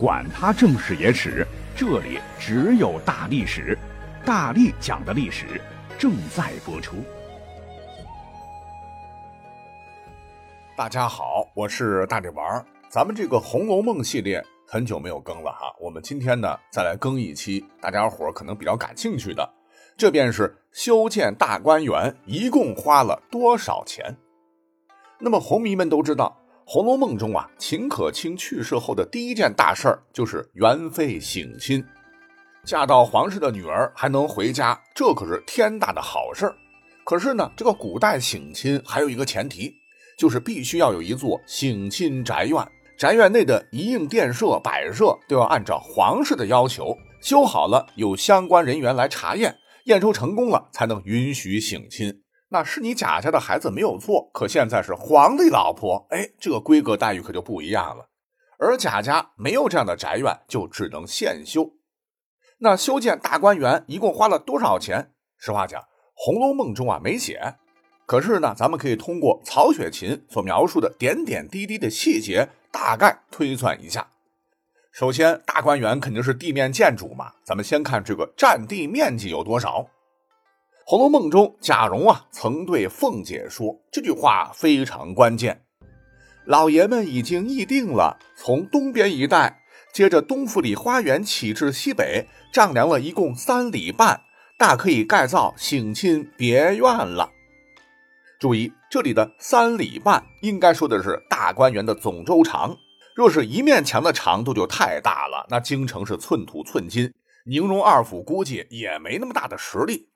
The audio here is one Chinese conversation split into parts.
管他正史野史，这里只有大历史，大力讲的历史正在播出。大家好，我是大力丸儿。咱们这个《红楼梦》系列很久没有更了哈，我们今天呢再来更一期，大家伙儿可能比较感兴趣的，这便是修建大观园一共花了多少钱。那么红迷们都知道。《红楼梦》中啊，秦可卿去世后的第一件大事儿就是元妃省亲，嫁到皇室的女儿还能回家，这可是天大的好事儿。可是呢，这个古代省亲还有一个前提，就是必须要有一座省亲宅院，宅院内的一应殿舍、摆设都要按照皇室的要求修好了，有相关人员来查验，验收成功了才能允许省亲。那是你贾家的孩子没有错，可现在是皇帝老婆，哎，这个规格待遇可就不一样了。而贾家没有这样的宅院，就只能现修。那修建大观园一共花了多少钱？实话讲，《红楼梦》中啊没写。可是呢，咱们可以通过曹雪芹所描述的点点滴滴的细节，大概推算一下。首先，大观园肯定是地面建筑嘛，咱们先看这个占地面积有多少。《红楼梦》中，贾蓉啊曾对凤姐说：“这句话非常关键，老爷们已经议定了，从东边一带，接着东府里花园起至西北，丈量了一共三里半，大可以盖造省亲别院了。”注意，这里的三里半应该说的是大观园的总周长。若是一面墙的长度就太大了，那京城是寸土寸金，宁荣二府估计也没那么大的实力。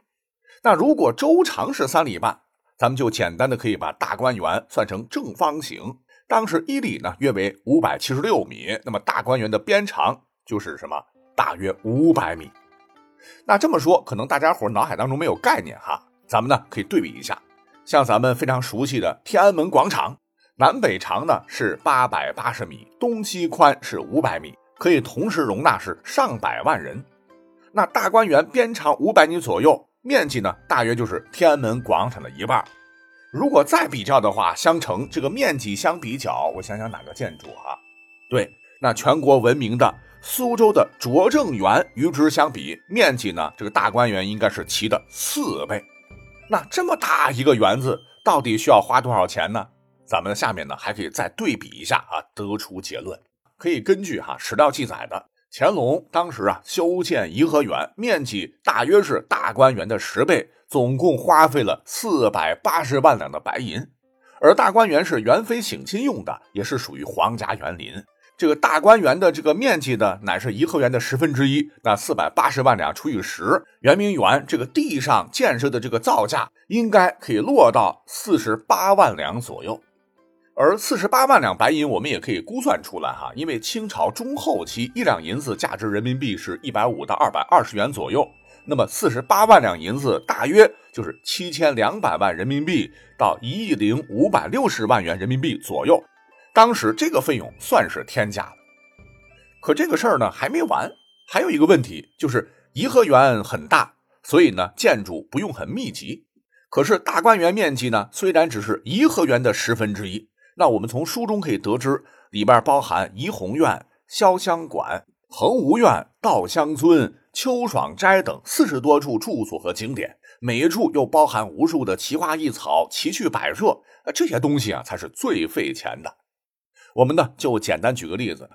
那如果周长是三里半，咱们就简单的可以把大观园算成正方形，当时一里呢约为五百七十六米，那么大观园的边长就是什么？大约五百米。那这么说，可能大家伙脑海当中没有概念哈，咱们呢可以对比一下，像咱们非常熟悉的天安门广场，南北长呢是八百八十米，东西宽是五百米，可以同时容纳是上百万人。那大观园边长五百米左右。面积呢，大约就是天安门广场的一半。如果再比较的话，相乘这个面积相比较，我想想哪个建筑啊？对，那全国闻名的苏州的拙政园与之相比，面积呢，这个大观园应该是其的四倍。那这么大一个园子，到底需要花多少钱呢？咱们下面呢还可以再对比一下啊，得出结论。可以根据哈史料记载的。乾隆当时啊，修建颐和园，面积大约是大观园的十倍，总共花费了四百八十万两的白银。而大观园是元妃省亲用的，也是属于皇家园林。这个大观园的这个面积呢，乃是颐和园的十分之一。那四百八十万两除以十，圆明园这个地上建设的这个造价，应该可以落到四十八万两左右。而四十八万两白银，我们也可以估算出来哈，因为清朝中后期一两银子价值人民币是一百五到二百二十元左右，那么四十八万两银子大约就是七千两百万人民币到一亿零五百六十万元人民币左右，当时这个费用算是天价了。可这个事儿呢还没完，还有一个问题就是颐和园很大，所以呢建筑不用很密集，可是大观园面积呢虽然只是颐和园的十分之一。那我们从书中可以得知，里边包含怡红院、潇湘馆、恒芜院、稻香村、秋爽斋等四十多处住所和景点，每一处又包含无数的奇花异草、奇趣摆设，呃，这些东西啊才是最费钱的。我们呢就简单举个例子，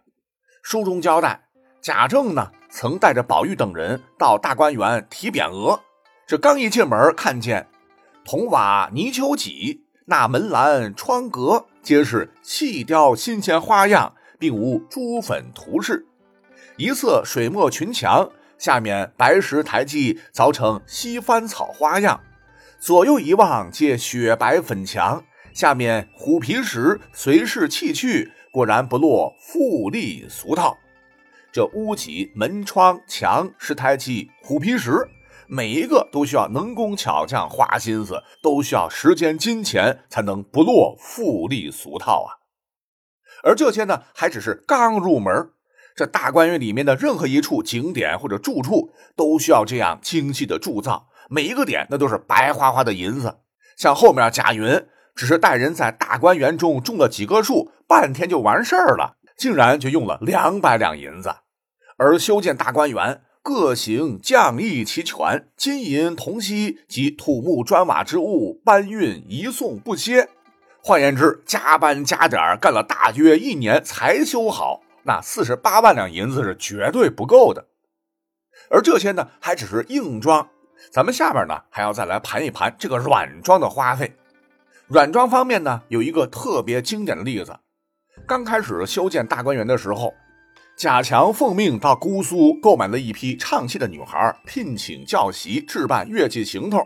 书中交代，贾政呢曾带着宝玉等人到大观园提匾额，这刚一进门，看见铜瓦泥丘脊，那门栏窗格。皆是细雕新鲜花样，并无朱粉涂饰。一侧水墨群墙，下面白石台基凿成西番草花样。左右一望，皆雪白粉墙，下面虎皮石随势砌去，果然不落富丽俗套。这屋脊、门窗、墙、石台基、虎皮石。每一个都需要能工巧匠花心思，都需要时间金钱才能不落富丽俗套啊！而这些呢，还只是刚入门。这大观园里面的任何一处景点或者住处，都需要这样精细的铸造，每一个点那都是白花花的银子。像后面贾云，只是带人在大观园中种了几棵树，半天就完事儿了。竟然就用了两百两银子，而修建大观园各行匠艺齐全，金银铜锡及土木砖瓦之物搬运移送不歇。换言之，加班加点干了大约一年才修好，那四十八万两银子是绝对不够的。而这些呢，还只是硬装，咱们下边呢还要再来盘一盘这个软装的花费。软装方面呢，有一个特别经典的例子。刚开始修建大观园的时候，贾强奉命到姑苏购买了一批唱戏的女孩，聘请教习置办乐器行头。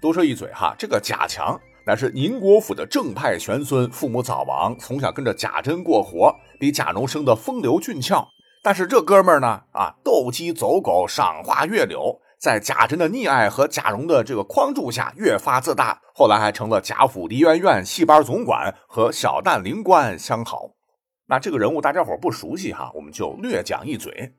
多说一嘴哈，这个贾强乃是宁国府的正派玄孙，父母早亡，从小跟着贾珍过活，比贾蓉生的风流俊俏。但是这哥们儿呢，啊，斗鸡走狗，赏花月柳。在贾珍的溺爱和贾蓉的这个框住下，越发自大。后来还成了贾府梨园院戏班总管和小旦灵官相好。那这个人物大家伙不熟悉哈，我们就略讲一嘴。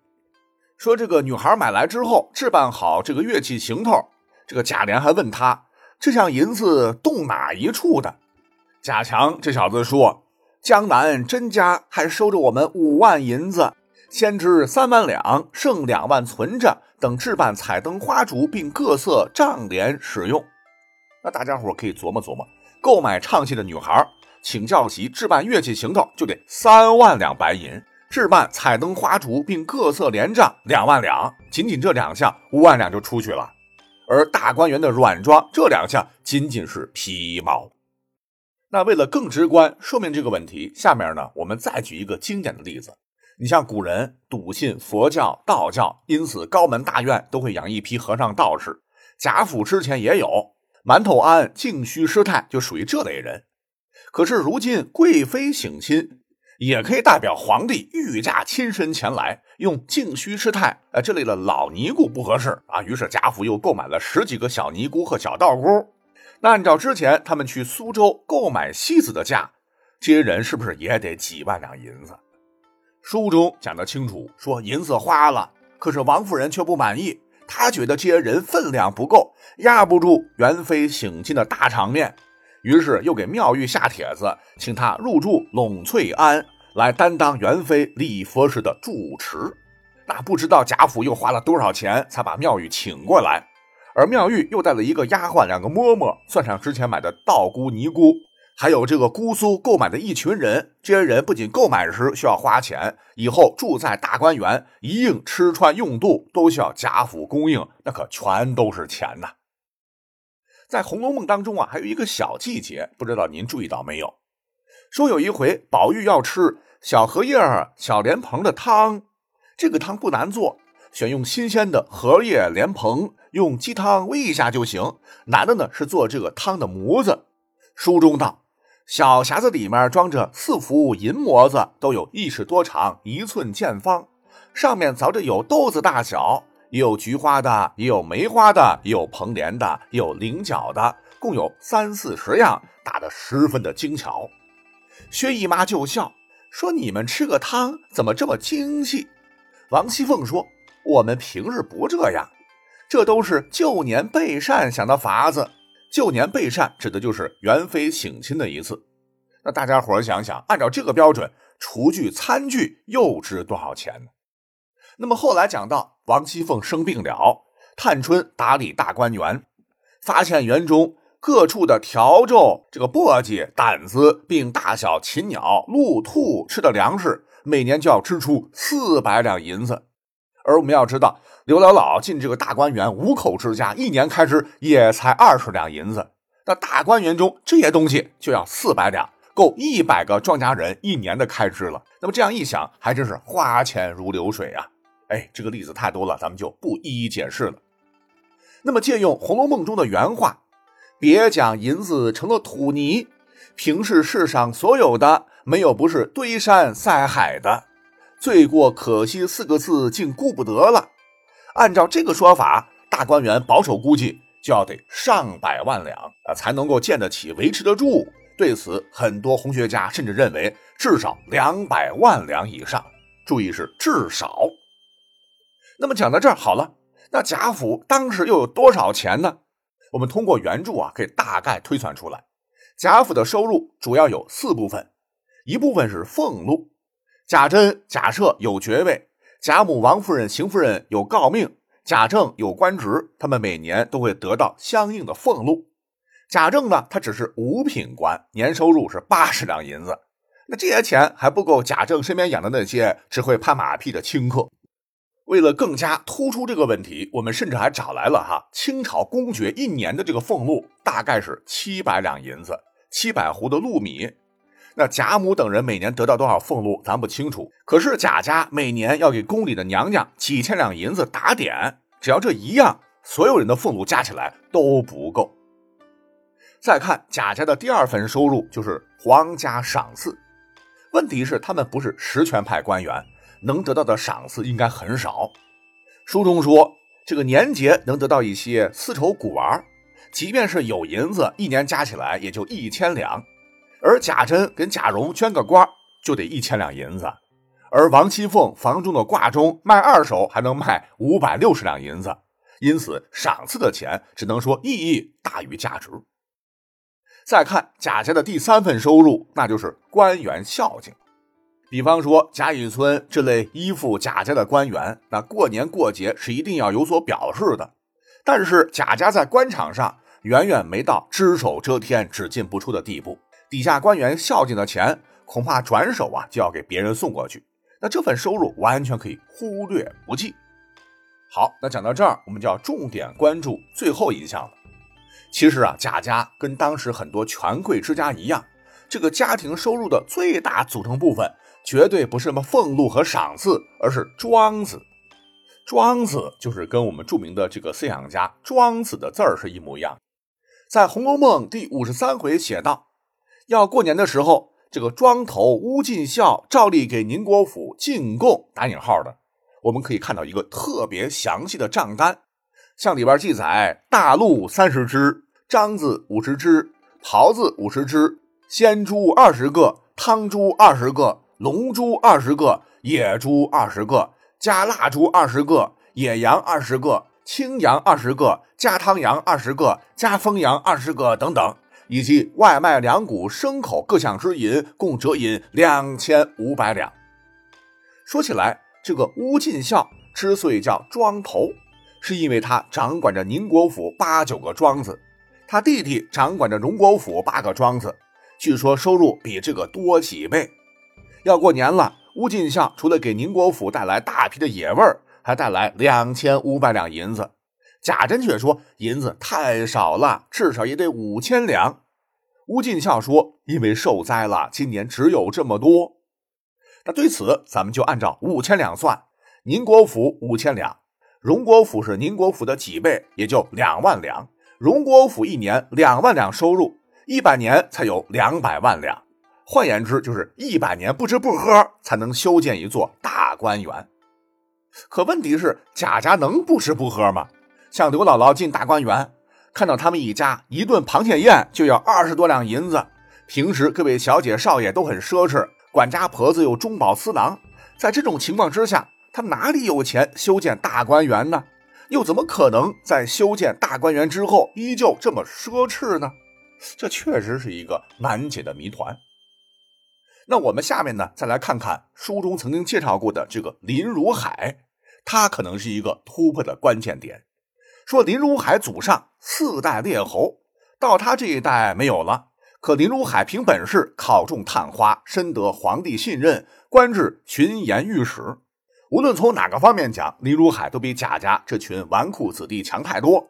说这个女孩买来之后，置办好这个乐器行头，这个贾琏还问他这项银子动哪一处的？贾强这小子说，江南甄家还收着我们五万银子，先支三万两，剩两万存着。等置办彩灯花烛，并各色帐帘使用。那大家伙可以琢磨琢磨，购买唱戏的女孩，请教习置办乐器行头，就得三万两白银；置办彩灯花烛，并各色帘帐两万两。仅仅这两项，五万两就出去了。而大观园的软装，这两项仅仅是皮毛。那为了更直观说明这个问题，下面呢，我们再举一个经典的例子。你像古人笃信佛教、道教，因此高门大院都会养一批和尚道士。贾府之前也有馒头庵、净虚师太，就属于这类人。可是如今贵妃省亲，也可以代表皇帝御驾亲身前来，用净虚师太呃这类的老尼姑不合适啊。于是贾府又购买了十几个小尼姑和小道姑。那按照之前他们去苏州购买戏子的价，这些人是不是也得几万两银子？书中讲得清楚，说银子花了，可是王夫人却不满意，她觉得这些人分量不够，压不住元妃省亲的大场面，于是又给妙玉下帖子，请她入住栊翠庵，来担当元妃礼佛时的住持。那不知道贾府又花了多少钱，才把妙玉请过来，而妙玉又带了一个丫鬟，两个嬷嬷，算上之前买的道姑尼姑。还有这个姑苏购买的一群人，这些人不仅购买时需要花钱，以后住在大观园，一应吃穿用度都需要贾府供应，那可全都是钱呐。在《红楼梦》当中啊，还有一个小细节，不知道您注意到没有？说有一回宝玉要吃小荷叶、小莲蓬的汤，这个汤不难做，选用新鲜的荷叶、莲蓬，用鸡汤煨一下就行。难的呢是做这个汤的模子。书中道。小匣子里面装着四幅银模子，都有一尺多长，一寸见方。上面凿着有豆子大小，有菊花的，也有梅花的，也有蓬莲的，也有菱角的，共有三四十样，打得十分的精巧。薛姨妈就笑说：“你们吃个汤怎么这么精细？”王熙凤说：“我们平日不这样，这都是旧年备膳想的法子。”旧年备膳指的就是元妃省亲的一次。那大家伙想想，按照这个标准，厨具、餐具又值多少钱呢？那么后来讲到王熙凤生病了，探春打理大观园，发现园中各处的笤帚、这个簸箕、掸子，并大小禽鸟、鹿兔吃的粮食，每年就要支出四百两银子。而我们要知道。刘姥姥进这个大观园，五口之家一年开支也才二十两银子。那大观园中这些东西就要四百两，够一百个庄稼人一年的开支了。那么这样一想，还真是花钱如流水啊！哎，这个例子太多了，咱们就不一一解释了。那么借用《红楼梦》中的原话：“别讲银子成了土泥，平视世上所有的，没有不是堆山塞海的。罪过可惜四个字，竟顾不得了。”按照这个说法，大观园保守估计就要得上百万两啊，才能够建得起、维持得住。对此，很多红学家甚至认为至少两百万两以上。注意是至少。那么讲到这儿好了，那贾府当时又有多少钱呢？我们通过原著啊，可以大概推算出来，贾府的收入主要有四部分，一部分是俸禄，贾珍、贾赦有爵位，贾母、王夫人、邢夫人有诰命，贾政有官职，他们每年都会得到相应的俸禄。贾政呢，他只是五品官，年收入是八十两银子。那这些钱还不够贾政身边养的那些只会拍马屁的清客。为了更加突出这个问题，我们甚至还找来了哈清朝公爵一年的这个俸禄，大概是七百两银子，七百斛的禄米。那贾母等人每年得到多少俸禄，咱不清楚。可是贾家每年要给宫里的娘娘几千两银子打点，只要这一样，所有人的俸禄加起来都不够。再看贾家的第二份收入，就是皇家赏赐。问题是他们不是实权派官员。能得到的赏赐应该很少。书中说，这个年节能得到一些丝绸古玩，即便是有银子，一年加起来也就一千两。而贾珍跟贾蓉捐个官，就得一千两银子。而王熙凤房中的挂钟卖二手还能卖五百六十两银子，因此赏赐的钱只能说意义大于价值。再看贾家的第三份收入，那就是官员孝敬。比方说贾雨村这类依附贾家的官员，那过年过节是一定要有所表示的。但是贾家在官场上远远没到只手遮天、只进不出的地步，底下官员孝敬的钱恐怕转手啊就要给别人送过去。那这份收入完全可以忽略不计。好，那讲到这儿，我们就要重点关注最后一项了。其实啊，贾家跟当时很多权贵之家一样，这个家庭收入的最大组成部分。绝对不是什么俸禄和赏赐，而是庄子。庄子就是跟我们著名的这个思想家庄子的字儿是一模一样。在《红楼梦》第五十三回写道，要过年的时候，这个庄头乌进孝照例给宁国府进贡（打引号的）。我们可以看到一个特别详细的账单，像里边记载：大鹿三十只，獐子五十只，狍子五十只，鲜猪二十个，汤猪二十个。龙珠二十个，野猪二十个，加腊猪二十个，野羊二十个，青羊二十个，加汤羊二十个，加风羊二十个等等，以及外卖两股牲口各项之银，共折银两千五百两。说起来，这个乌进孝之所以叫庄头，是因为他掌管着宁国府八九个庄子，他弟弟掌管着荣国府八个庄子，据说收入比这个多几倍。要过年了，乌进孝除了给宁国府带来大批的野味儿，还带来两千五百两银子。贾珍却说银子太少了，至少也得五千两。乌进孝说：“因为受灾了，今年只有这么多。”那对此，咱们就按照五千两算，宁国府五千两，荣国府是宁国府的几倍，也就两万两。荣国府一年两万两收入，一百年才有两百万两。换言之，就是一百年不吃不喝才能修建一座大观园。可问题是，贾家能不吃不喝吗？像刘姥姥进大观园，看到他们一家一顿螃蟹宴就要二十多两银子，平时各位小姐少爷都很奢侈，管家婆子又中饱私囊，在这种情况之下，他哪里有钱修建大观园呢？又怎么可能在修建大观园之后依旧这么奢侈呢？这确实是一个难解的谜团。那我们下面呢，再来看看书中曾经介绍过的这个林如海，他可能是一个突破的关键点。说林如海祖上四代列侯，到他这一代没有了。可林如海凭本事考中探花，深得皇帝信任，官至巡盐御史。无论从哪个方面讲，林如海都比贾家这群纨绔子弟强太多。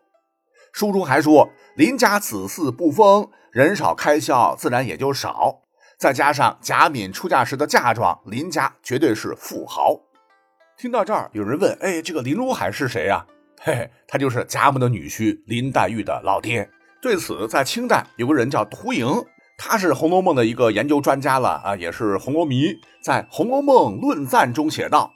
书中还说，林家子嗣不丰，人少开销自然也就少。再加上贾敏出嫁时的嫁妆，林家绝对是富豪。听到这儿，有人问：“哎，这个林如海是谁呀？”嘿嘿，他就是贾母的女婿林黛玉的老爹。对此，在清代有个人叫屠莹，他是《红楼梦》的一个研究专家了啊，也是红楼迷。在《红楼梦论赞》中写道：“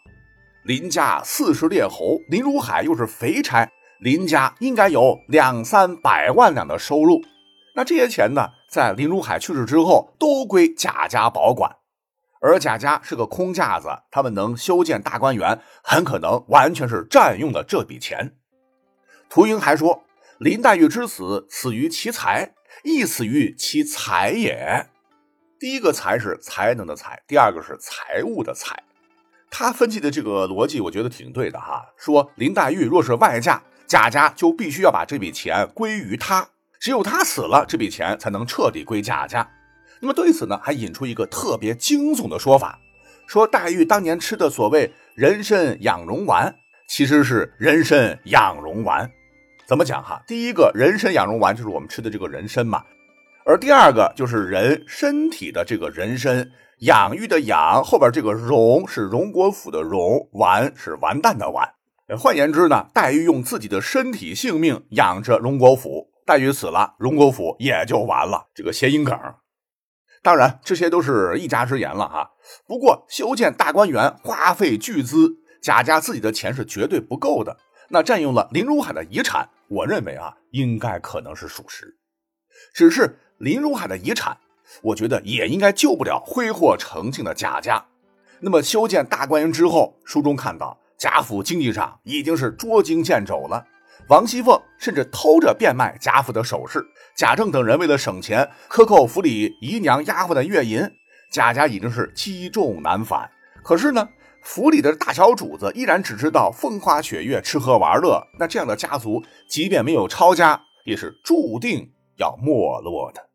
林家四十列侯，林如海又是肥差，林家应该有两三百万两的收入。那这些钱呢？”在林如海去世之后，都归贾家保管，而贾家是个空架子，他们能修建大观园，很可能完全是占用了这笔钱。屠英还说，林黛玉之死，死于其财，亦死于其财也。第一个才是才能的才，第二个是财物的财。他分析的这个逻辑，我觉得挺对的哈。说林黛玉若是外嫁，贾家就必须要把这笔钱归于他，只有他死了，这笔钱才能彻底归贾家。那么对此呢，还引出一个特别惊悚的说法，说黛玉当年吃的所谓人参养荣丸，其实是人参养荣丸。怎么讲哈？第一个人参养荣丸就是我们吃的这个人参嘛，而第二个就是人身体的这个人参。养育的养后边这个荣是荣国府的荣，完是完蛋的完。换言之呢，黛玉用自己的身体性命养着荣国府，黛玉死了，荣国府也就完了。这个谐音梗，当然这些都是一家之言了啊。不过修建大观园花费巨资，贾家自己的钱是绝对不够的。那占用了林如海的遗产，我认为啊，应该可能是属实。只是林如海的遗产。我觉得也应该救不了挥霍成性的贾家。那么修建大观园之后，书中看到贾府经济上已经是捉襟见肘了。王熙凤甚至偷着变卖贾府的首饰，贾政等人为了省钱，克扣府里姨娘丫鬟的月银，贾家已经是积重难返。可是呢，府里的大小主子依然只知道风花雪月、吃喝玩乐。那这样的家族，即便没有抄家，也是注定要没落的。